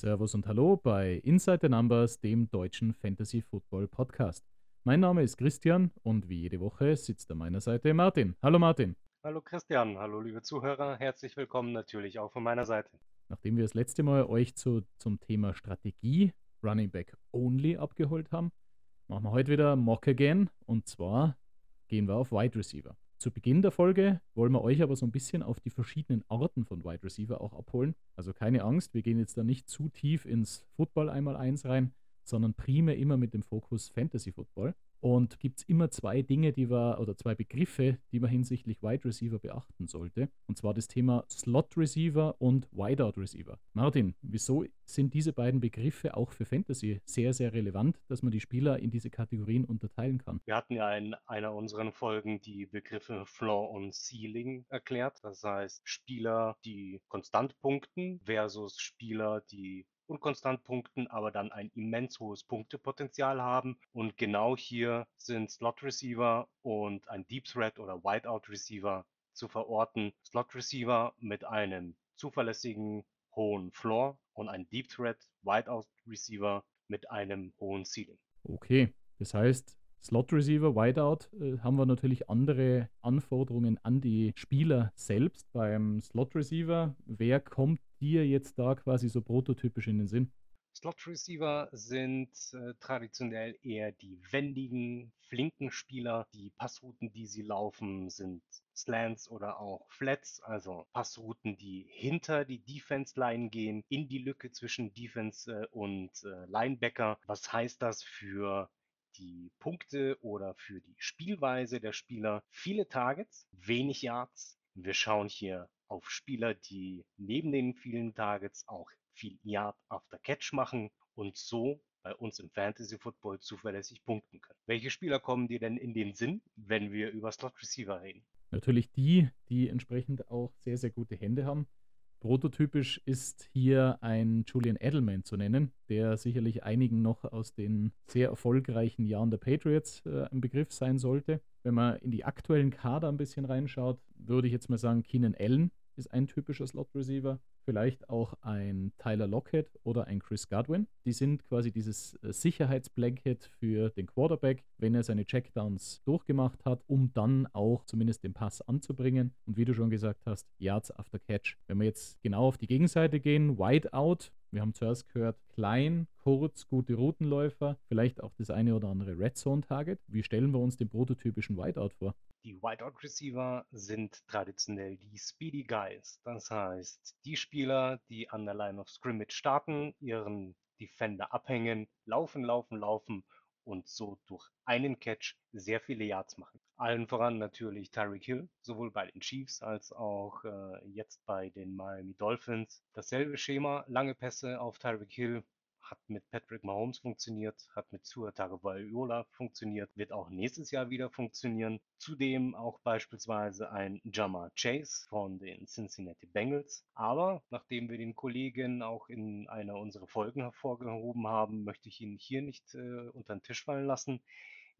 Servus und Hallo bei Inside the Numbers, dem deutschen Fantasy Football Podcast. Mein Name ist Christian und wie jede Woche sitzt an meiner Seite Martin. Hallo Martin. Hallo Christian, hallo liebe Zuhörer, herzlich willkommen natürlich auch von meiner Seite. Nachdem wir das letzte Mal euch zu, zum Thema Strategie Running Back Only abgeholt haben, machen wir heute wieder Mock Again und zwar gehen wir auf Wide Receiver. Zu Beginn der Folge wollen wir euch aber so ein bisschen auf die verschiedenen Arten von Wide Receiver auch abholen. Also keine Angst, wir gehen jetzt da nicht zu tief ins Football einmal eins rein, sondern primär immer mit dem Fokus Fantasy Football. Und gibt es immer zwei Dinge, die wir, oder zwei Begriffe, die man hinsichtlich Wide Receiver beachten sollte. Und zwar das Thema Slot Receiver und Wideout Receiver. Martin, wieso sind diese beiden Begriffe auch für Fantasy sehr, sehr relevant, dass man die Spieler in diese Kategorien unterteilen kann? Wir hatten ja in einer unserer Folgen die Begriffe Floor und Ceiling erklärt. Das heißt, Spieler, die konstant punkten versus Spieler, die unkonstant punkten, aber dann ein immens hohes Punktepotenzial haben. Und genau hier sind Slot Receiver und ein Deep Threat oder Whiteout Receiver zu verorten. Slot Receiver mit einem zuverlässigen hohen Floor und ein Deep Threat Whiteout Receiver mit einem hohen Ceiling. Okay, das heißt, Slot Receiver, Wideout, äh, haben wir natürlich andere Anforderungen an die Spieler selbst. Beim Slot Receiver, wer kommt dir jetzt da quasi so prototypisch in den Sinn? Slot Receiver sind äh, traditionell eher die wendigen, flinken Spieler. Die Passrouten, die sie laufen, sind Slants oder auch Flats, also Passrouten, die hinter die Defense Line gehen, in die Lücke zwischen Defense äh, und äh, Linebacker. Was heißt das für die Punkte oder für die Spielweise der Spieler? Viele Targets, wenig Yards. Wir schauen hier auf Spieler, die neben den vielen Targets auch viel Yard after Catch machen und so bei uns im Fantasy Football zuverlässig punkten können. Welche Spieler kommen dir denn in den Sinn, wenn wir über Slot Receiver reden? Natürlich die, die entsprechend auch sehr, sehr gute Hände haben. Prototypisch ist hier ein Julian Edelman zu nennen, der sicherlich einigen noch aus den sehr erfolgreichen Jahren der Patriots äh, ein Begriff sein sollte. Wenn man in die aktuellen Kader ein bisschen reinschaut, würde ich jetzt mal sagen, Keenan Allen ist ein typischer Slot-Receiver. Vielleicht auch ein Tyler Lockett oder ein Chris Godwin. Die sind quasi dieses äh, Sicherheitsblanket für den Quarterback, wenn er seine Checkdowns durchgemacht hat, um dann auch zumindest den Pass anzubringen. Und wie du schon gesagt hast, Yards after Catch. Wenn wir jetzt genau auf die Gegenseite gehen, Wide Out, wir haben zuerst gehört, klein, kurz, gute Routenläufer, vielleicht auch das eine oder andere Red Zone Target. Wie stellen wir uns den prototypischen Wideout vor? Die Wideout Receiver sind traditionell die Speedy Guys. Das heißt, die Spieler, die an der Line of Scrimmage starten, ihren Defender abhängen, laufen, laufen, laufen und so durch einen Catch sehr viele Yards machen. Allen voran natürlich Tyreek Hill, sowohl bei den Chiefs als auch äh, jetzt bei den Miami Dolphins. Dasselbe Schema, lange Pässe auf Tyreek Hill, hat mit Patrick Mahomes funktioniert, hat mit Tua Tagovailoa funktioniert, wird auch nächstes Jahr wieder funktionieren. Zudem auch beispielsweise ein Jamar Chase von den Cincinnati Bengals. Aber nachdem wir den Kollegen auch in einer unserer Folgen hervorgehoben haben, möchte ich ihn hier nicht äh, unter den Tisch fallen lassen.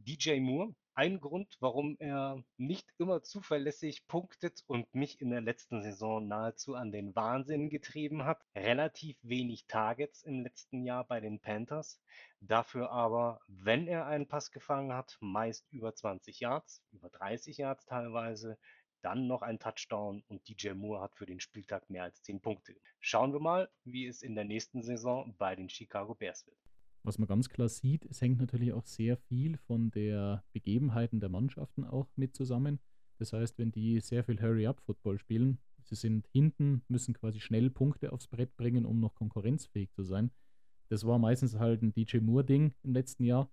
DJ Moore. Ein Grund, warum er nicht immer zuverlässig punktet und mich in der letzten Saison nahezu an den Wahnsinn getrieben hat. Relativ wenig Targets im letzten Jahr bei den Panthers. Dafür aber, wenn er einen Pass gefangen hat, meist über 20 Yards, über 30 Yards teilweise. Dann noch ein Touchdown und DJ Moore hat für den Spieltag mehr als 10 Punkte. Schauen wir mal, wie es in der nächsten Saison bei den Chicago Bears wird. Was man ganz klar sieht, es hängt natürlich auch sehr viel von der Begebenheiten der Mannschaften auch mit zusammen. Das heißt, wenn die sehr viel Hurry-up-Football spielen, sie sind hinten, müssen quasi schnell Punkte aufs Brett bringen, um noch konkurrenzfähig zu sein. Das war meistens halt ein DJ Moore-Ding im letzten Jahr.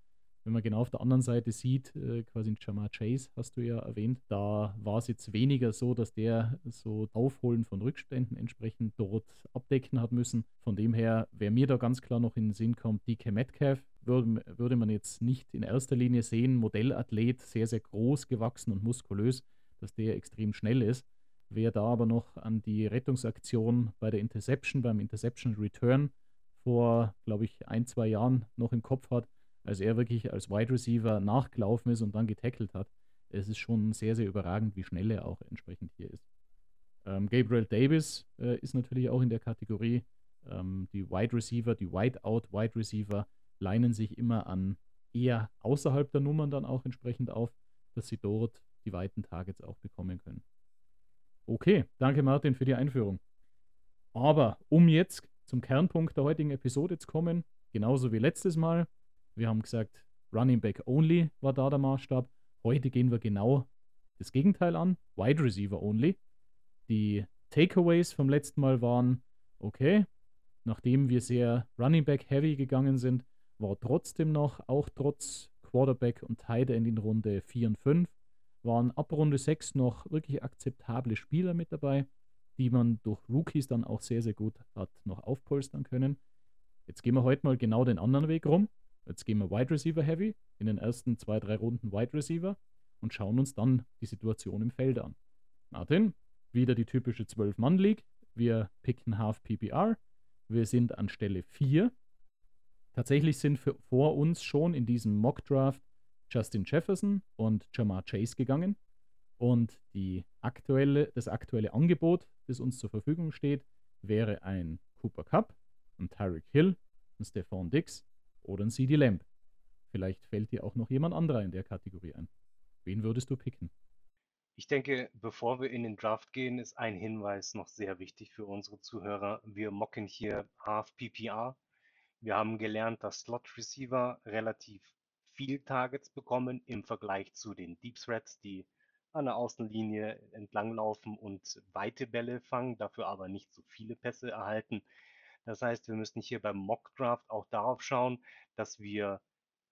Wenn man genau auf der anderen Seite sieht, äh, quasi Jamar Chase hast du ja erwähnt, da war es jetzt weniger so, dass der so Aufholen von Rückständen entsprechend dort abdecken hat müssen. Von dem her, wer mir da ganz klar noch in den Sinn kommt, DK Metcalf, würde, würde man jetzt nicht in erster Linie sehen, Modellathlet, sehr, sehr groß gewachsen und muskulös, dass der extrem schnell ist. Wer da aber noch an die Rettungsaktion bei der Interception, beim Interception Return vor, glaube ich, ein, zwei Jahren noch im Kopf hat, als er wirklich als Wide Receiver nachgelaufen ist und dann getackelt hat. Es ist schon sehr, sehr überragend, wie schnell er auch entsprechend hier ist. Ähm, Gabriel Davis äh, ist natürlich auch in der Kategorie. Ähm, die Wide Receiver, die Whiteout Wide Receiver leinen sich immer an eher außerhalb der Nummern dann auch entsprechend auf, dass sie dort die weiten Targets auch bekommen können. Okay, danke Martin für die Einführung. Aber um jetzt zum Kernpunkt der heutigen Episode zu kommen, genauso wie letztes Mal, wir haben gesagt, Running Back Only war da der Maßstab. Heute gehen wir genau das Gegenteil an, Wide Receiver Only. Die Takeaways vom letzten Mal waren, okay, nachdem wir sehr Running Back Heavy gegangen sind, war trotzdem noch, auch trotz Quarterback und Tight End in Runde 4 und 5, waren ab Runde 6 noch wirklich akzeptable Spieler mit dabei, die man durch Rookies dann auch sehr, sehr gut hat noch aufpolstern können. Jetzt gehen wir heute mal genau den anderen Weg rum. Jetzt gehen wir Wide Receiver Heavy, in den ersten zwei, drei Runden Wide Receiver und schauen uns dann die Situation im Feld an. Martin, wieder die typische 12-Mann-League. Wir picken Half PPR. Wir sind an Stelle 4. Tatsächlich sind für, vor uns schon in diesem Mock-Draft Justin Jefferson und Jamar Chase gegangen. Und aktuelle, das aktuelle Angebot, das uns zur Verfügung steht, wäre ein Cooper Cup, ein Tyreek Hill, ein Stephon Dix oder ein CD Lamb. Vielleicht fällt dir auch noch jemand anderer in der Kategorie ein. Wen würdest du picken? Ich denke, bevor wir in den Draft gehen, ist ein Hinweis noch sehr wichtig für unsere Zuhörer. Wir mocken hier Half PPR. Wir haben gelernt, dass Slot Receiver relativ viel Targets bekommen im Vergleich zu den Deep Threats, die an der Außenlinie entlanglaufen und weite Bälle fangen, dafür aber nicht so viele Pässe erhalten. Das heißt, wir müssen hier beim Mock Draft auch darauf schauen, dass wir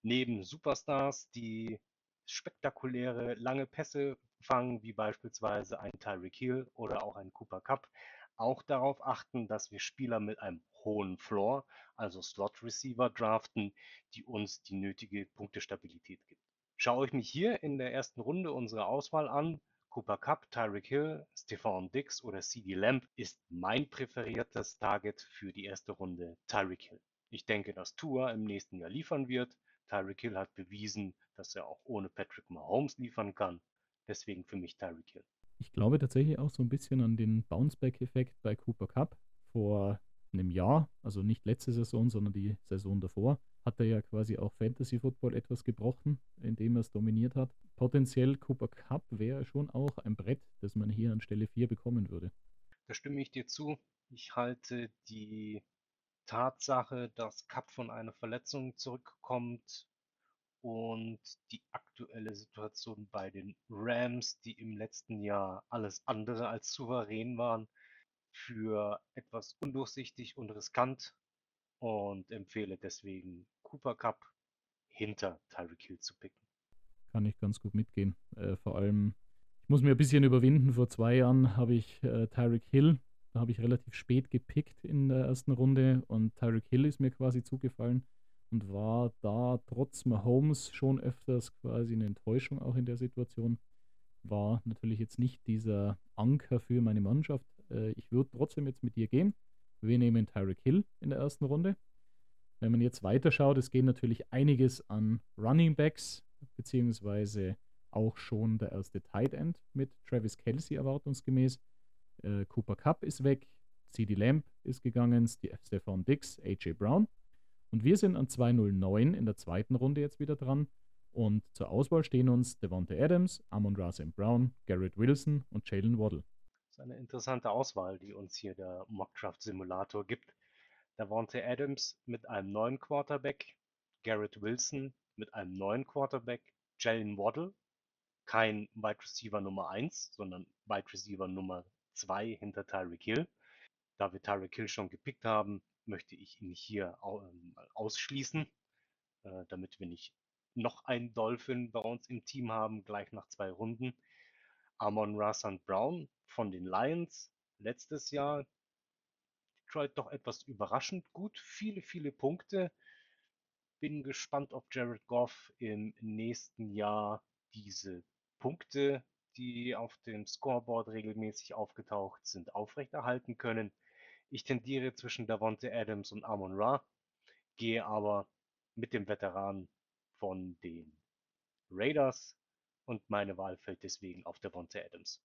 neben Superstars, die spektakuläre lange Pässe fangen, wie beispielsweise ein Tyreek Hill oder auch ein Cooper Cup, auch darauf achten, dass wir Spieler mit einem hohen Floor, also Slot Receiver draften, die uns die nötige Punktestabilität gibt. Schaue ich mich hier in der ersten Runde unsere Auswahl an, Cooper Cup, Tyreek Hill, Stephon Dix oder CD Lamb ist mein präferiertes Target für die erste Runde Tyreek Hill. Ich denke, dass Tua im nächsten Jahr liefern wird. Tyreek Hill hat bewiesen, dass er auch ohne Patrick Mahomes liefern kann. Deswegen für mich Tyreek Hill. Ich glaube tatsächlich auch so ein bisschen an den Bounceback-Effekt bei Cooper Cup. Vor einem Jahr, also nicht letzte Saison, sondern die Saison davor, hat er ja quasi auch Fantasy Football etwas gebrochen, indem er es dominiert hat. Potenziell Cooper Cup wäre schon auch ein Brett, das man hier an Stelle 4 bekommen würde. Da stimme ich dir zu. Ich halte die Tatsache, dass Cup von einer Verletzung zurückkommt und die aktuelle Situation bei den Rams, die im letzten Jahr alles andere als souverän waren, für etwas undurchsichtig und riskant und empfehle deswegen Cooper Cup hinter Tyreek Hill zu picken. Kann ich ganz gut mitgehen. Äh, vor allem, ich muss mir ein bisschen überwinden. Vor zwei Jahren habe ich äh, Tyreek Hill, da habe ich relativ spät gepickt in der ersten Runde und Tyreek Hill ist mir quasi zugefallen und war da trotz Mahomes schon öfters quasi eine Enttäuschung auch in der Situation. War natürlich jetzt nicht dieser Anker für meine Mannschaft. Äh, ich würde trotzdem jetzt mit dir gehen. Wir nehmen Tyreek Hill in der ersten Runde. Wenn man jetzt weiterschaut, es geht natürlich einiges an Running Backs, beziehungsweise auch schon der erste Tight End mit Travis Kelsey erwartungsgemäß. Äh, Cooper Cup ist weg, CD Lamb ist gegangen, Stefan Dix, AJ Brown. Und wir sind an 209 in der zweiten Runde jetzt wieder dran. Und zur Auswahl stehen uns Devonta Adams, Amon Ra Brown, Garrett Wilson und Jalen Waddle. Ist eine interessante Auswahl, die uns hier der Mockdraft Simulator gibt. Devonta Adams mit einem neuen Quarterback, Garrett Wilson mit einem neuen Quarterback, Jalen Waddle, kein Wide Receiver Nummer 1, sondern Wide Receiver Nummer 2 hinter Tyreek Hill. Da wir Tyreek Hill schon gepickt haben, möchte ich ihn hier ähm, ausschließen, äh, damit wir nicht noch einen Dolphin bei uns im Team haben, gleich nach zwei Runden. Amon Rasan Brown von den Lions letztes Jahr. Detroit doch etwas überraschend gut, viele, viele Punkte. Bin gespannt, ob Jared Goff im nächsten Jahr diese Punkte, die auf dem Scoreboard regelmäßig aufgetaucht sind, aufrechterhalten können. Ich tendiere zwischen Davonte Adams und Amon Ra, gehe aber mit dem Veteran von den Raiders und meine Wahl fällt deswegen auf Davonte Adams.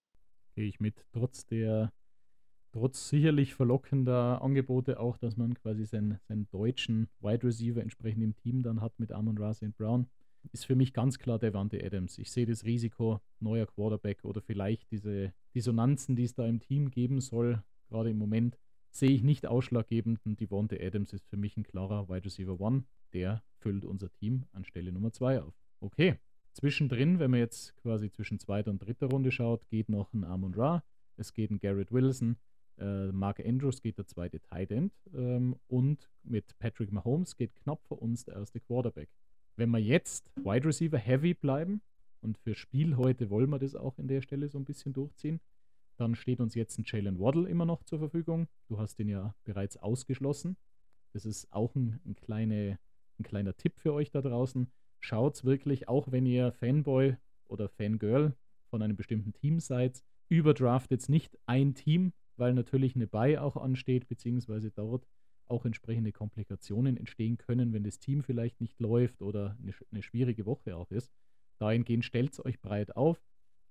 Gehe ich mit. Trotz der trotz sicherlich verlockender Angebote auch, dass man quasi seinen, seinen deutschen Wide Receiver entsprechend im Team dann hat mit Amon Ra. Brown, ist für mich ganz klar Devante Adams. Ich sehe das Risiko, neuer Quarterback oder vielleicht diese Dissonanzen, die es da im Team geben soll, gerade im Moment, sehe ich nicht ausschlaggebend. Und Devante Adams ist für mich ein klarer Wide Receiver One. Der füllt unser Team an Stelle Nummer 2 auf. Okay, zwischendrin, wenn man jetzt quasi zwischen zweiter und dritter Runde schaut, geht noch ein Amon Ra, es geht ein Garrett Wilson, äh, Mark Andrews geht der zweite Tight End ähm, und mit Patrick Mahomes geht knapp vor uns der erste Quarterback. Wenn wir jetzt Wide Receiver Heavy bleiben und für Spiel heute wollen wir das auch in der Stelle so ein bisschen durchziehen, dann steht uns jetzt ein Jalen Waddle immer noch zur Verfügung. Du hast den ja bereits ausgeschlossen. Das ist auch ein, ein, kleine, ein kleiner Tipp für euch da draußen. Schaut wirklich, auch wenn ihr Fanboy oder Fangirl von einem bestimmten Team seid, überdraftet nicht ein Team, weil natürlich eine Buy auch ansteht, beziehungsweise dort auch entsprechende Komplikationen entstehen können, wenn das Team vielleicht nicht läuft oder eine, eine schwierige Woche auch ist. Dahingehend stellt es euch breit auf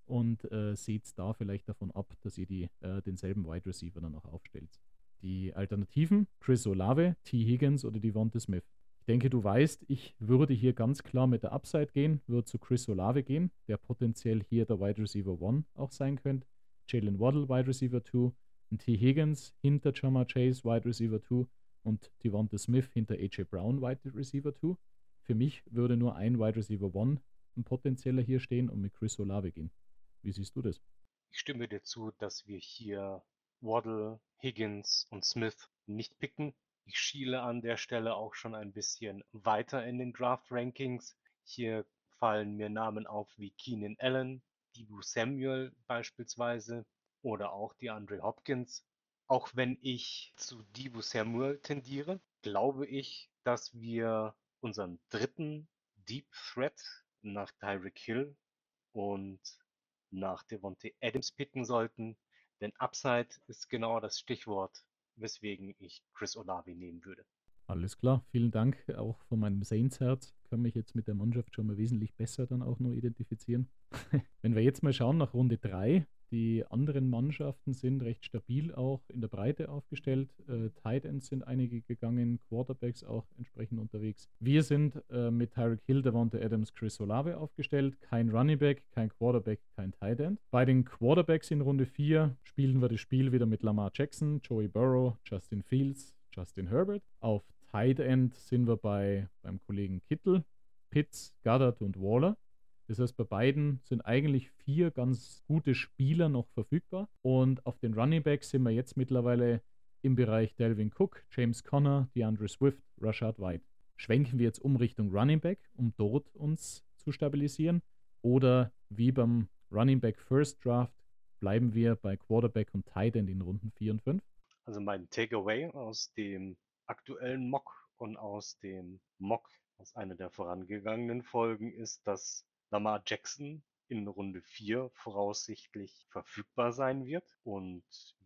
und äh, seht da vielleicht davon ab, dass ihr die, äh, denselben Wide Receiver dann auch aufstellt. Die Alternativen, Chris Olave, T. Higgins oder Devonta Smith. Ich denke, du weißt, ich würde hier ganz klar mit der Upside gehen, würde zu Chris Olave gehen, der potenziell hier der Wide Receiver 1 auch sein könnte. Jalen Waddle, Wide Receiver 2, T. Higgins hinter Jama Chase, Wide Receiver 2 und Devonta Smith hinter AJ Brown, Wide Receiver 2. Für mich würde nur ein Wide Receiver 1 ein potenzieller hier stehen und mit Chris Olave gehen. Wie siehst du das? Ich stimme dir zu, dass wir hier Waddle, Higgins und Smith nicht picken. Ich schiele an der Stelle auch schon ein bisschen weiter in den Draft-Rankings. Hier fallen mir Namen auf wie Keenan Allen, Dibu Samuel beispielsweise oder auch die Andre Hopkins. Auch wenn ich zu Dibu Samuel tendiere, glaube ich, dass wir unseren dritten Deep Threat nach Tyreek Hill und nach Devontae Adams picken sollten, denn Upside ist genau das Stichwort, weswegen ich Chris Olavi nehmen würde. Alles klar, vielen Dank. Auch von meinem Saints-Herz kann mich jetzt mit der Mannschaft schon mal wesentlich besser dann auch nur identifizieren. Wenn wir jetzt mal schauen nach Runde 3, die anderen Mannschaften sind recht stabil auch in der Breite aufgestellt. Äh, Tight Ends sind einige gegangen, Quarterbacks auch entsprechend unterwegs. Wir sind äh, mit Tyreek Hill, Devonta Adams, Chris Olave aufgestellt. Kein Running Back, kein Quarterback, kein Tight End. Bei den Quarterbacks in Runde 4 spielen wir das Spiel wieder mit Lamar Jackson, Joey Burrow, Justin Fields, Justin Herbert. Auf Tight End sind wir bei beim Kollegen Kittel, Pitts, Goddard und Waller. Das heißt, bei beiden sind eigentlich vier ganz gute Spieler noch verfügbar. Und auf den Running Backs sind wir jetzt mittlerweile im Bereich Delvin Cook, James Conner, DeAndre Swift, Rashad White. Schwenken wir jetzt um Richtung Running Back, um dort uns zu stabilisieren? Oder wie beim Running Back First Draft bleiben wir bei Quarterback und Tight End in Runden 4 und 5? Also mein Takeaway aus dem aktuellen Mock und aus dem Mock aus einer der vorangegangenen Folgen ist, dass Lamar Jackson in Runde 4 voraussichtlich verfügbar sein wird und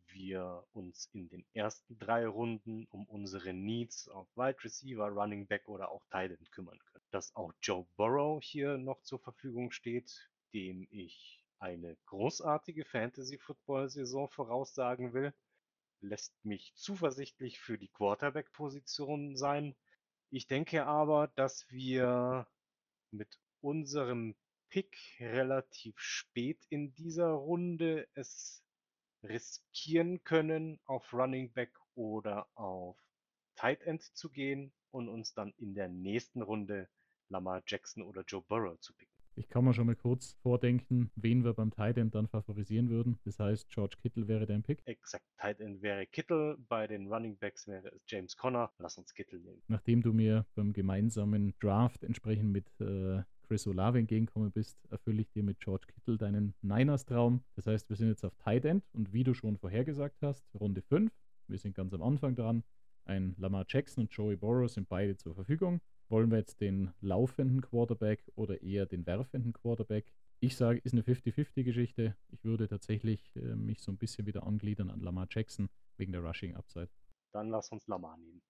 wir uns in den ersten drei Runden um unsere Needs auf Wide Receiver, Running Back oder auch Tight End kümmern können. Dass auch Joe Burrow hier noch zur Verfügung steht, dem ich eine großartige Fantasy-Football-Saison voraussagen will, lässt mich zuversichtlich für die Quarterback-Position sein. Ich denke aber, dass wir mit unserem Pick relativ spät in dieser Runde es riskieren können, auf Running Back oder auf Tight End zu gehen und uns dann in der nächsten Runde Lamar Jackson oder Joe Burrow zu picken. Ich kann mir schon mal kurz vordenken, wen wir beim Tight End dann favorisieren würden. Das heißt, George Kittle wäre dein Pick. Exakt. Tight End wäre Kittle. Bei den Running Backs wäre es James Conner. Lass uns Kittle nehmen. Nachdem du mir beim gemeinsamen Draft entsprechend mit äh, Chris Olave entgegenkommen bist, erfülle ich dir mit George Kittle deinen Niners-Traum. Das heißt, wir sind jetzt auf Tight End und wie du schon vorhergesagt hast, Runde 5. Wir sind ganz am Anfang dran. Ein Lamar Jackson und Joey Burrow sind beide zur Verfügung. Wollen wir jetzt den laufenden Quarterback oder eher den werfenden Quarterback? Ich sage, ist eine 50-50-Geschichte. Ich würde tatsächlich äh, mich so ein bisschen wieder angliedern an Lamar Jackson wegen der Rushing Upside. Dann lass uns Lamar nehmen.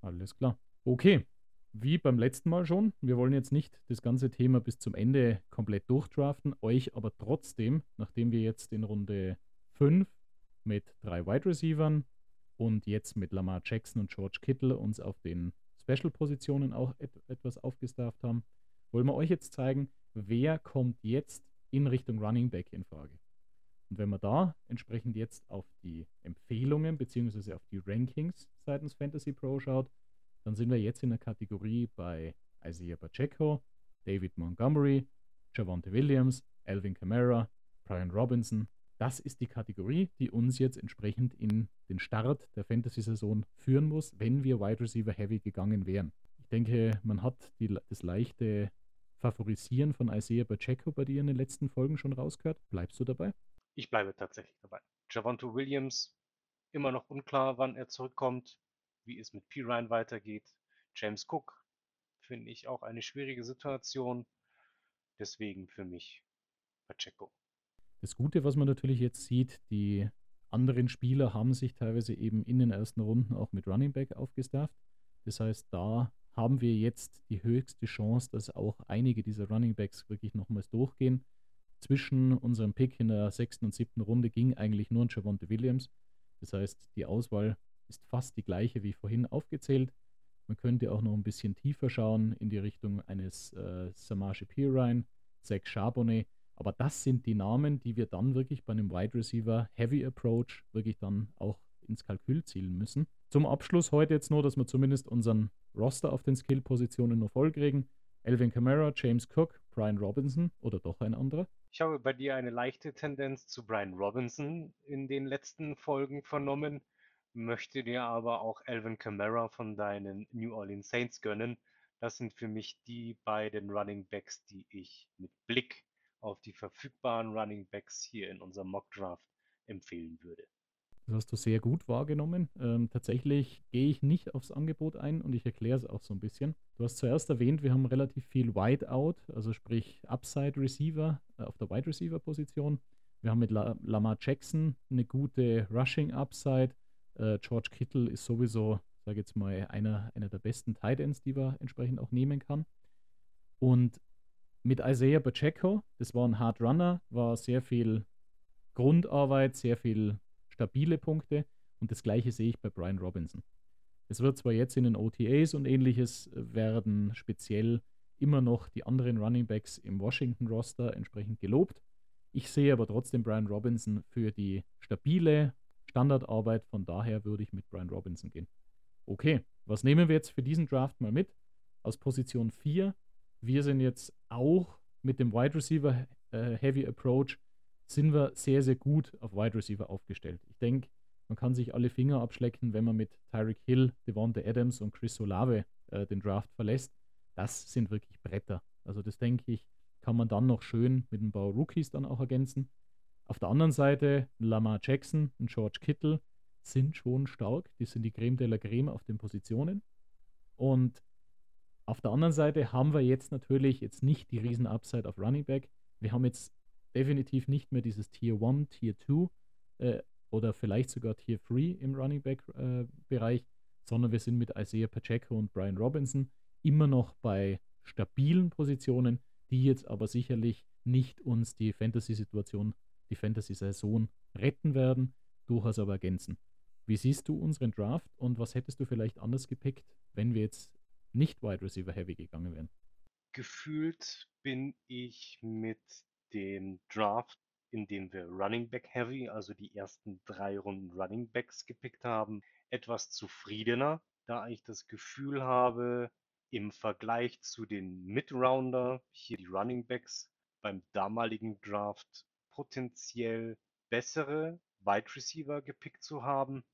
Alles klar. Okay, wie beim letzten Mal schon, wir wollen jetzt nicht das ganze Thema bis zum Ende komplett durchdraften, euch aber trotzdem, nachdem wir jetzt in Runde 5 mit drei Wide Receivern und jetzt mit Lamar Jackson und George Kittle uns auf den Special-Positionen auch et etwas aufgestafft haben, wollen wir euch jetzt zeigen, wer kommt jetzt in Richtung Running Back in Frage. Und wenn wir da entsprechend jetzt auf die Empfehlungen bzw. auf die Rankings seitens Fantasy Pro schaut, dann sind wir jetzt in der Kategorie bei Isaiah Pacheco, David Montgomery, Javante Williams, Alvin Kamara, Brian Robinson. Das ist die Kategorie, die uns jetzt entsprechend in den Start der Fantasy-Saison führen muss, wenn wir Wide Receiver Heavy gegangen wären. Ich denke, man hat die, das leichte Favorisieren von Isaiah Pacheco bei dir in den letzten Folgen schon rausgehört. Bleibst du dabei? Ich bleibe tatsächlich dabei. Javonto Williams, immer noch unklar, wann er zurückkommt, wie es mit P. Ryan weitergeht. James Cook, finde ich auch eine schwierige Situation. Deswegen für mich Pacheco. Das Gute, was man natürlich jetzt sieht, die anderen Spieler haben sich teilweise eben in den ersten Runden auch mit Running Back aufgestafft. Das heißt, da haben wir jetzt die höchste Chance, dass auch einige dieser Running Backs wirklich nochmals durchgehen. Zwischen unserem Pick in der sechsten und siebten Runde ging eigentlich nur ein Javonte Williams. Das heißt, die Auswahl ist fast die gleiche wie vorhin aufgezählt. Man könnte auch noch ein bisschen tiefer schauen in die Richtung eines äh, Samaje Pirine, Zach Charbonnet. Aber das sind die Namen, die wir dann wirklich bei einem Wide Receiver Heavy Approach wirklich dann auch ins Kalkül zielen müssen. Zum Abschluss heute jetzt nur, dass wir zumindest unseren Roster auf den Skill-Positionen noch vollkriegen. Elvin Kamara, James Cook, Brian Robinson oder doch ein anderer? Ich habe bei dir eine leichte Tendenz zu Brian Robinson in den letzten Folgen vernommen, möchte dir aber auch Elvin Kamara von deinen New Orleans Saints gönnen. Das sind für mich die beiden Running Backs, die ich mit Blick auf die verfügbaren Running Backs hier in unserem Mock Draft empfehlen würde. Das hast du sehr gut wahrgenommen. Ähm, tatsächlich gehe ich nicht aufs Angebot ein und ich erkläre es auch so ein bisschen. Du hast zuerst erwähnt, wir haben relativ viel Wideout, also sprich Upside Receiver äh, auf der Wide Receiver Position. Wir haben mit La Lamar Jackson eine gute Rushing Upside. Äh, George Kittle ist sowieso, sage jetzt mal, einer, einer der besten Tight Ends, die man entsprechend auch nehmen kann. Und mit Isaiah Pacheco, das war ein Hard Runner, war sehr viel Grundarbeit, sehr viel stabile Punkte. Und das gleiche sehe ich bei Brian Robinson. Es wird zwar jetzt in den OTAs und ähnliches äh, werden speziell immer noch die anderen Running Backs im Washington-Roster entsprechend gelobt. Ich sehe aber trotzdem Brian Robinson für die stabile Standardarbeit. Von daher würde ich mit Brian Robinson gehen. Okay, was nehmen wir jetzt für diesen Draft mal mit? Aus Position 4. Wir sind jetzt auch mit dem Wide Receiver äh, Heavy Approach sind wir sehr, sehr gut auf Wide Receiver aufgestellt. Ich denke, man kann sich alle Finger abschlecken, wenn man mit Tyreek Hill, Devonta Adams und Chris Olave äh, den Draft verlässt. Das sind wirklich Bretter. Also das denke ich, kann man dann noch schön mit ein paar Rookies dann auch ergänzen. Auf der anderen Seite Lamar Jackson und George Kittle sind schon stark. Die sind die Creme de la Creme auf den Positionen. Und auf der anderen Seite haben wir jetzt natürlich jetzt nicht die riesen Upside auf Running Back. Wir haben jetzt definitiv nicht mehr dieses Tier 1, Tier 2 äh, oder vielleicht sogar Tier 3 im Running Back äh, Bereich, sondern wir sind mit Isaiah Pacheco und Brian Robinson immer noch bei stabilen Positionen, die jetzt aber sicherlich nicht uns die Fantasy-Situation, die Fantasy-Saison retten werden, durchaus aber ergänzen. Wie siehst du unseren Draft und was hättest du vielleicht anders gepickt, wenn wir jetzt nicht Wide Receiver Heavy gegangen wären? Gefühlt bin ich mit dem Draft, in dem wir Running Back Heavy, also die ersten drei Runden Running Backs gepickt haben, etwas zufriedener, da ich das Gefühl habe, im Vergleich zu den Mid-Rounder, hier die Running Backs, beim damaligen Draft potenziell bessere Wide Receiver gepickt zu haben.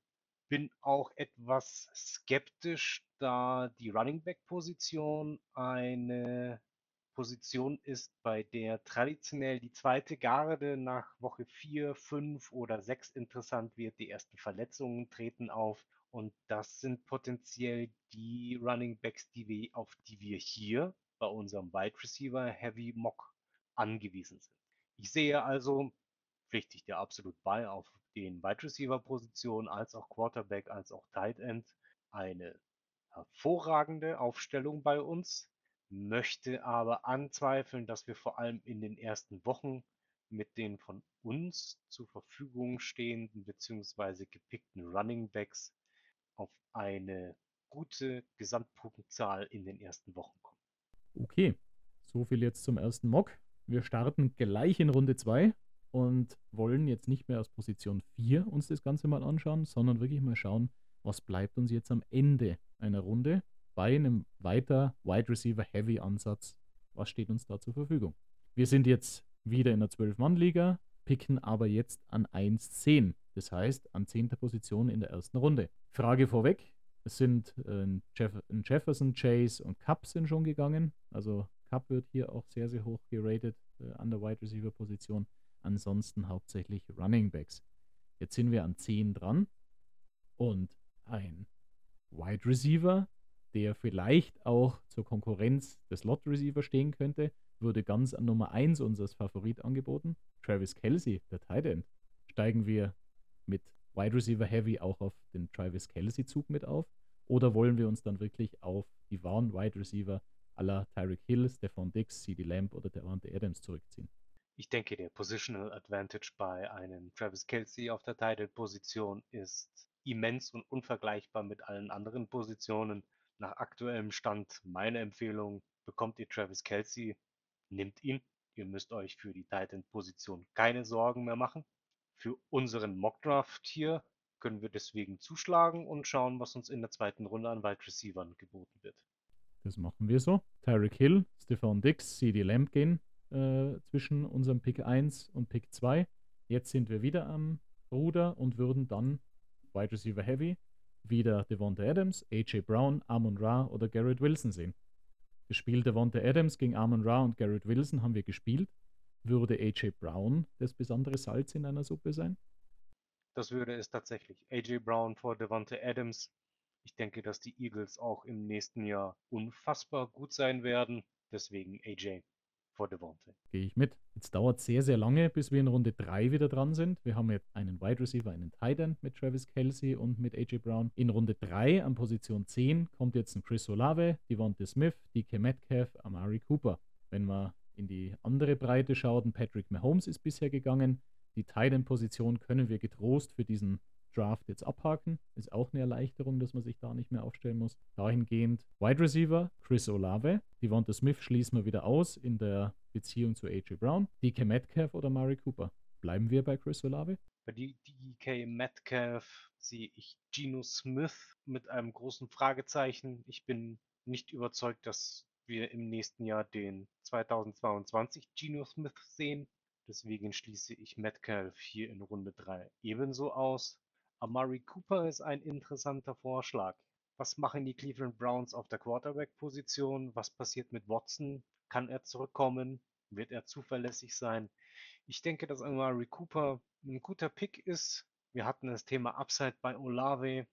Bin auch etwas skeptisch, da die Running Back Position eine Position ist, bei der traditionell die zweite Garde nach Woche 4, 5 oder 6 interessant wird. Die ersten Verletzungen treten auf und das sind potenziell die Running Backs, die wir, auf die wir hier bei unserem Wide Receiver Heavy Mock angewiesen sind. Ich sehe also, pflichte ich dir absolut bei, auf den Wide Receiver Positionen als auch Quarterback als auch Tight End eine hervorragende Aufstellung bei uns möchte aber anzweifeln, dass wir vor allem in den ersten Wochen mit den von uns zur Verfügung stehenden bzw. gepickten Running Backs auf eine gute Gesamtpunktzahl in den ersten Wochen kommen. Okay, so viel jetzt zum ersten Mock. Wir starten gleich in Runde 2 und wollen jetzt nicht mehr aus Position 4 uns das Ganze mal anschauen, sondern wirklich mal schauen, was bleibt uns jetzt am Ende einer Runde bei einem weiter Wide Receiver Heavy Ansatz. Was steht uns da zur Verfügung? Wir sind jetzt wieder in der 12-Mann-Liga, picken aber jetzt an 1-10. Das heißt, an 10. Position in der ersten Runde. Frage vorweg: Es sind äh, Jeff Jefferson, Chase und Cup sind schon gegangen. Also Cup wird hier auch sehr, sehr hoch geratet äh, an der Wide Receiver Position. Ansonsten hauptsächlich Running Backs. Jetzt sind wir an 10 dran und ein Wide Receiver, der vielleicht auch zur Konkurrenz des Slot Receiver stehen könnte, wurde ganz an Nummer 1 unseres Favorit angeboten. Travis Kelsey, der Tight End. Steigen wir mit Wide Receiver Heavy auch auf den Travis Kelsey Zug mit auf? Oder wollen wir uns dann wirklich auf die wahren Wide Receiver aller Tyreek Hill, Stephon Dix, CD Lamb oder Devante Adams zurückziehen? Ich denke, der Positional Advantage bei einem Travis Kelsey auf der Tight End Position ist immens und unvergleichbar mit allen anderen Positionen. Nach aktuellem Stand meine Empfehlung, bekommt ihr Travis Kelsey, nimmt ihn. Ihr müsst euch für die Titan-Position keine Sorgen mehr machen. Für unseren Mockdraft hier können wir deswegen zuschlagen und schauen, was uns in der zweiten Runde an Wide Receivern geboten wird. Das machen wir so. Tyreek Hill, Stefan Dix, CD Lamb gehen äh, zwischen unserem Pick 1 und Pick 2. Jetzt sind wir wieder am Ruder und würden dann Wide Receiver Heavy wieder Devonta Adams, AJ Brown, Amon Ra oder Garrett Wilson sehen gespielt. Devonta Adams gegen Armon Ra und Garrett Wilson haben wir gespielt. Würde AJ Brown das besondere Salz in einer Suppe sein? Das würde es tatsächlich. AJ Brown vor Devonta Adams. Ich denke, dass die Eagles auch im nächsten Jahr unfassbar gut sein werden. Deswegen AJ vor Devontae. Gehe ich mit. Jetzt dauert sehr, sehr lange, bis wir in Runde 3 wieder dran sind. Wir haben jetzt einen Wide Receiver, einen Tight End mit Travis Kelsey und mit AJ Brown. In Runde 3 an Position 10 kommt jetzt ein Chris Olave, Devontae Smith, DK Metcalf, Amari Cooper. Wenn man in die andere Breite schaut, Patrick Mahomes ist bisher gegangen. Die Tight End Position können wir getrost für diesen Draft jetzt abhaken. Ist auch eine Erleichterung, dass man sich da nicht mehr aufstellen muss. Dahingehend Wide Receiver Chris Olave. Devonta Smith schließen wir wieder aus in der Beziehung zu AJ Brown. DK Metcalf oder Mari Cooper? Bleiben wir bei Chris Olave? Bei DK Metcalf sehe ich Geno Smith mit einem großen Fragezeichen. Ich bin nicht überzeugt, dass wir im nächsten Jahr den 2022 Geno Smith sehen. Deswegen schließe ich Metcalf hier in Runde 3 ebenso aus. Amari Cooper ist ein interessanter Vorschlag. Was machen die Cleveland Browns auf der Quarterback-Position? Was passiert mit Watson? Kann er zurückkommen? Wird er zuverlässig sein? Ich denke, dass Amari Cooper ein guter Pick ist. Wir hatten das Thema Upside bei Olave.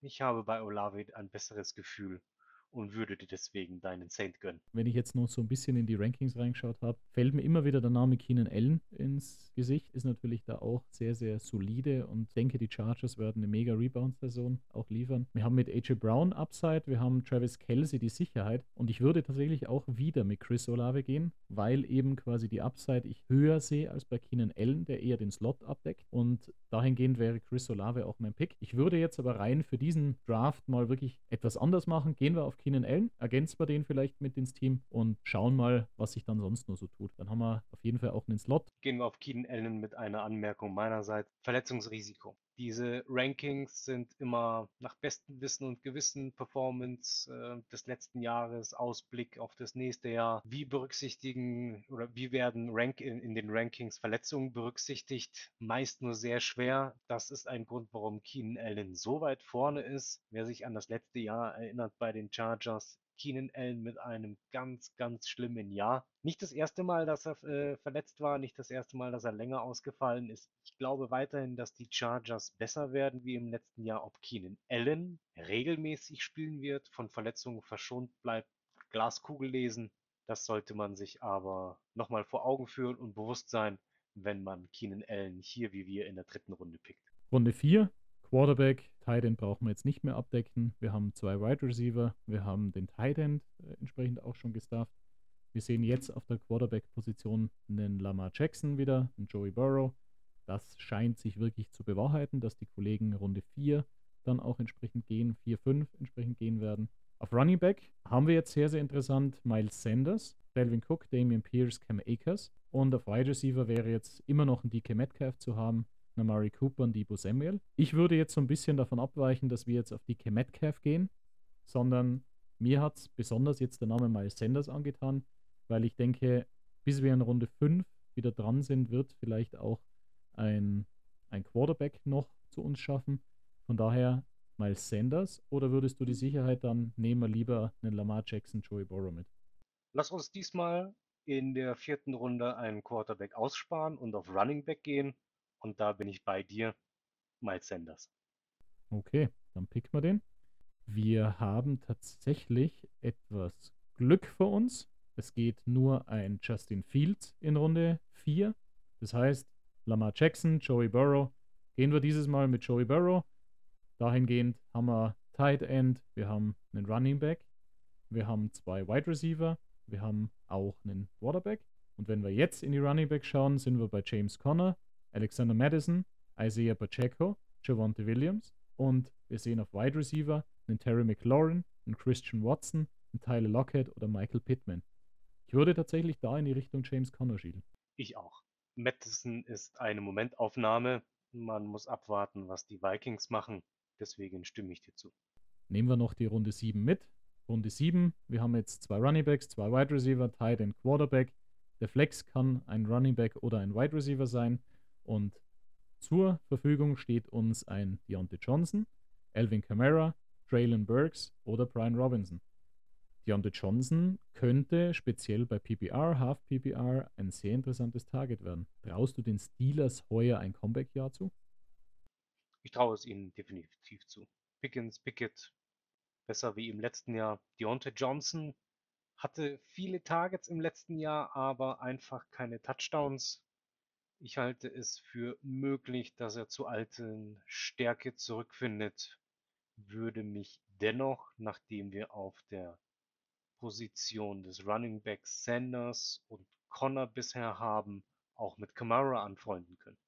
Ich habe bei Olave ein besseres Gefühl und würde dir deswegen deinen Saint gönnen. Wenn ich jetzt noch so ein bisschen in die Rankings reingeschaut habe, fällt mir immer wieder der Name Keenan Allen ins Gesicht. Ist natürlich da auch sehr, sehr solide und denke, die Chargers werden eine mega Rebound-Saison auch liefern. Wir haben mit AJ Brown Upside, wir haben Travis Kelsey die Sicherheit und ich würde tatsächlich auch wieder mit Chris Olave gehen, weil eben quasi die Upside ich höher sehe als bei Keenan Allen, der eher den Slot abdeckt und dahingehend wäre Chris Olave auch mein Pick. Ich würde jetzt aber rein für diesen Draft mal wirklich etwas anders machen. Gehen wir auf Keenan Allen, ergänzen wir den vielleicht mit ins Team und schauen mal, was sich dann sonst nur so tut. Dann haben wir auf jeden Fall auch einen Slot. Gehen wir auf Keenan Allen mit einer Anmerkung meinerseits. Verletzungsrisiko. Diese Rankings sind immer nach bestem Wissen und Gewissen Performance äh, des letzten Jahres, Ausblick auf das nächste Jahr. Wie berücksichtigen oder wie werden Rank in, in den Rankings Verletzungen berücksichtigt? Meist nur sehr schwer. Das ist ein Grund, warum Keenan Allen so weit vorne ist. Wer sich an das letzte Jahr erinnert bei den Chargers, Keenan Allen mit einem ganz, ganz schlimmen Jahr. Nicht das erste Mal, dass er äh, verletzt war, nicht das erste Mal, dass er länger ausgefallen ist. Ich glaube weiterhin, dass die Chargers besser werden wie im letzten Jahr. Ob Keenan Allen regelmäßig spielen wird, von Verletzungen verschont bleibt, Glaskugel lesen. Das sollte man sich aber nochmal vor Augen führen und bewusst sein, wenn man Keenan Allen hier wie wir in der dritten Runde pickt. Runde 4, Quarterback, Tight End brauchen wir jetzt nicht mehr abdecken. Wir haben zwei Wide Receiver, wir haben den Tight End äh, entsprechend auch schon gestafft. Wir sehen jetzt auf der Quarterback-Position einen Lamar Jackson wieder, einen Joey Burrow. Das scheint sich wirklich zu bewahrheiten, dass die Kollegen Runde 4 dann auch entsprechend gehen, 4, 5 entsprechend gehen werden. Auf Running Back haben wir jetzt sehr, sehr interessant Miles Sanders, Delvin Cook, Damian Pierce, Cam Akers. Und auf Wide Receiver wäre jetzt immer noch ein DK Metcalf zu haben, Namari Cooper und Debo Samuel. Ich würde jetzt so ein bisschen davon abweichen, dass wir jetzt auf DK Metcalf gehen, sondern mir hat es besonders jetzt der Name Miles Sanders angetan, weil ich denke, bis wir in Runde 5 wieder dran sind, wird vielleicht auch ein, ein Quarterback noch zu uns schaffen. Von daher Miles Sanders oder würdest du die Sicherheit dann nehmen wir lieber einen Lamar Jackson, Joey Burrow mit? Lass uns diesmal in der vierten Runde einen Quarterback aussparen und auf Running Back gehen. Und da bin ich bei dir, Miles Sanders. Okay, dann picken wir den. Wir haben tatsächlich etwas Glück für uns. Es geht nur ein Justin Fields in Runde 4. Das heißt, Lamar Jackson, Joey Burrow. Gehen wir dieses Mal mit Joey Burrow. Dahingehend haben wir Tight End, wir haben einen Running Back, wir haben zwei Wide Receiver, wir haben auch einen Quarterback. Und wenn wir jetzt in die Running Back schauen, sind wir bei James Conner, Alexander Madison, Isaiah Pacheco, Javonte Williams und wir sehen auf Wide Receiver einen Terry McLaurin, einen Christian Watson, einen Tyler Lockett oder Michael Pittman. Ich würde tatsächlich da in die Richtung James Conner schielen. Ich auch. Madison ist eine Momentaufnahme. Man muss abwarten, was die Vikings machen. Deswegen stimme ich dir zu. Nehmen wir noch die Runde 7 mit. Runde 7, wir haben jetzt zwei Running Backs, zwei Wide Receiver, Tight End, Quarterback. Der Flex kann ein Running Back oder ein Wide Receiver sein. Und zur Verfügung steht uns ein Deontay Johnson, Alvin Kamara, Traylon Burks oder Brian Robinson. Deontay Johnson könnte speziell bei PPR, Half PPR ein sehr interessantes Target werden. Traust du den Steelers heuer ein Comeback-Jahr zu? Ich traue es ihnen definitiv zu. Pickens, Pickett, besser wie im letzten Jahr. Deontay Johnson hatte viele Targets im letzten Jahr, aber einfach keine Touchdowns. Ich halte es für möglich, dass er zu alten Stärke zurückfindet, würde mich dennoch, nachdem wir auf der Position des Running Backs Sanders und Connor bisher haben, auch mit Kamara anfreunden können.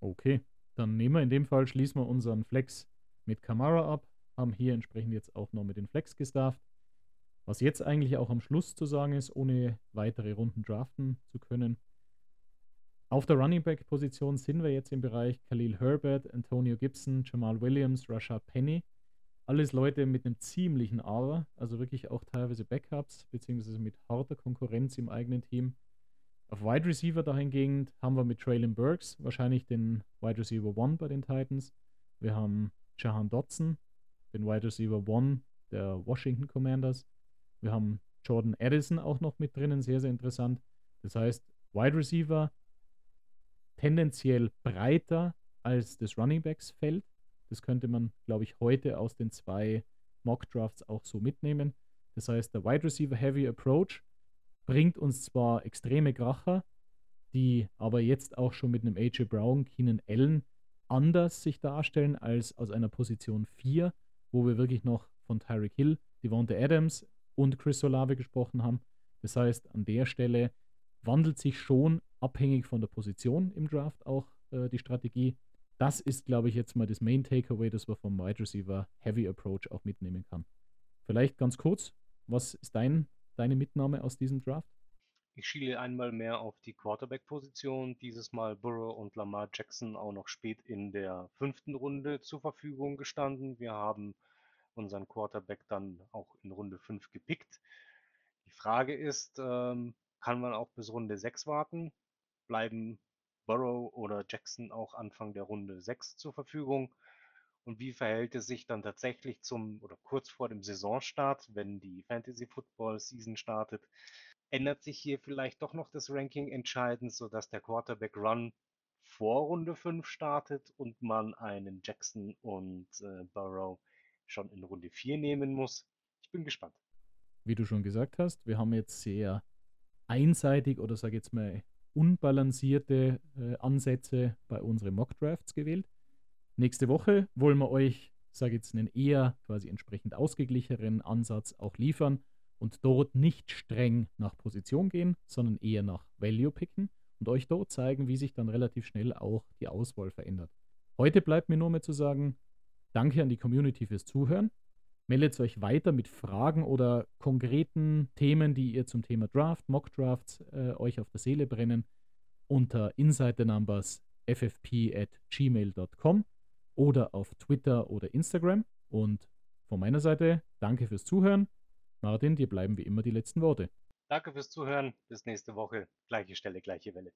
Okay, dann nehmen wir in dem Fall, schließen wir unseren Flex mit Kamara ab, haben hier entsprechend jetzt auch noch mit den Flex gestarft. Was jetzt eigentlich auch am Schluss zu sagen ist, ohne weitere Runden draften zu können. Auf der Running Back Position sind wir jetzt im Bereich Khalil Herbert, Antonio Gibson, Jamal Williams, Rashad Penny. Alles Leute mit einem ziemlichen Aber, also wirklich auch teilweise Backups, beziehungsweise mit harter Konkurrenz im eigenen Team. Auf Wide Receiver dahingehend haben wir mit Traylon Burks wahrscheinlich den Wide Receiver One bei den Titans. Wir haben Jahan Dotson, den Wide Receiver One der Washington Commanders. Wir haben Jordan Addison auch noch mit drinnen, sehr, sehr interessant. Das heißt, Wide Receiver tendenziell breiter als das Running Backs Feld. Das könnte man, glaube ich, heute aus den zwei Mock Drafts auch so mitnehmen. Das heißt, der Wide Receiver Heavy Approach bringt uns zwar extreme Kracher, die aber jetzt auch schon mit einem AJ Brown, Keenan Allen anders sich darstellen als aus einer Position 4, wo wir wirklich noch von Tyreek Hill, Devonta Adams und Chris Olave gesprochen haben. Das heißt, an der Stelle wandelt sich schon abhängig von der Position im Draft auch äh, die Strategie. Das ist, glaube ich, jetzt mal das Main Takeaway, das man vom Wide Receiver Heavy Approach auch mitnehmen kann. Vielleicht ganz kurz, was ist dein deine Mitnahme aus diesem Draft? Ich schiele einmal mehr auf die Quarterback-Position. Dieses Mal Burrow und Lamar Jackson auch noch spät in der fünften Runde zur Verfügung gestanden. Wir haben unseren Quarterback dann auch in Runde 5 gepickt. Die Frage ist, ähm, kann man auch bis Runde 6 warten? Bleiben Burrow oder Jackson auch Anfang der Runde 6 zur Verfügung? Und wie verhält es sich dann tatsächlich zum oder kurz vor dem Saisonstart, wenn die Fantasy Football Season startet? Ändert sich hier vielleicht doch noch das Ranking entscheidend, sodass der Quarterback Run vor Runde 5 startet und man einen Jackson und äh, Burrow schon in Runde 4 nehmen muss? Ich bin gespannt. Wie du schon gesagt hast, wir haben jetzt sehr einseitig oder sage jetzt mal unbalancierte äh, Ansätze bei unseren Mock Drafts gewählt. Nächste Woche wollen wir euch, sage jetzt, einen eher quasi entsprechend ausgeglicheneren Ansatz auch liefern und dort nicht streng nach Position gehen, sondern eher nach Value picken und euch dort zeigen, wie sich dann relativ schnell auch die Auswahl verändert. Heute bleibt mir nur mehr zu sagen, danke an die Community fürs Zuhören. Meldet euch weiter mit Fragen oder konkreten Themen, die ihr zum Thema Draft, Mock Drafts äh, euch auf der Seele brennen, unter insidernumbers ffp at gmail.com oder auf Twitter oder Instagram. Und von meiner Seite danke fürs Zuhören. Martin, dir bleiben wie immer die letzten Worte. Danke fürs Zuhören. Bis nächste Woche. Gleiche Stelle, gleiche Welle.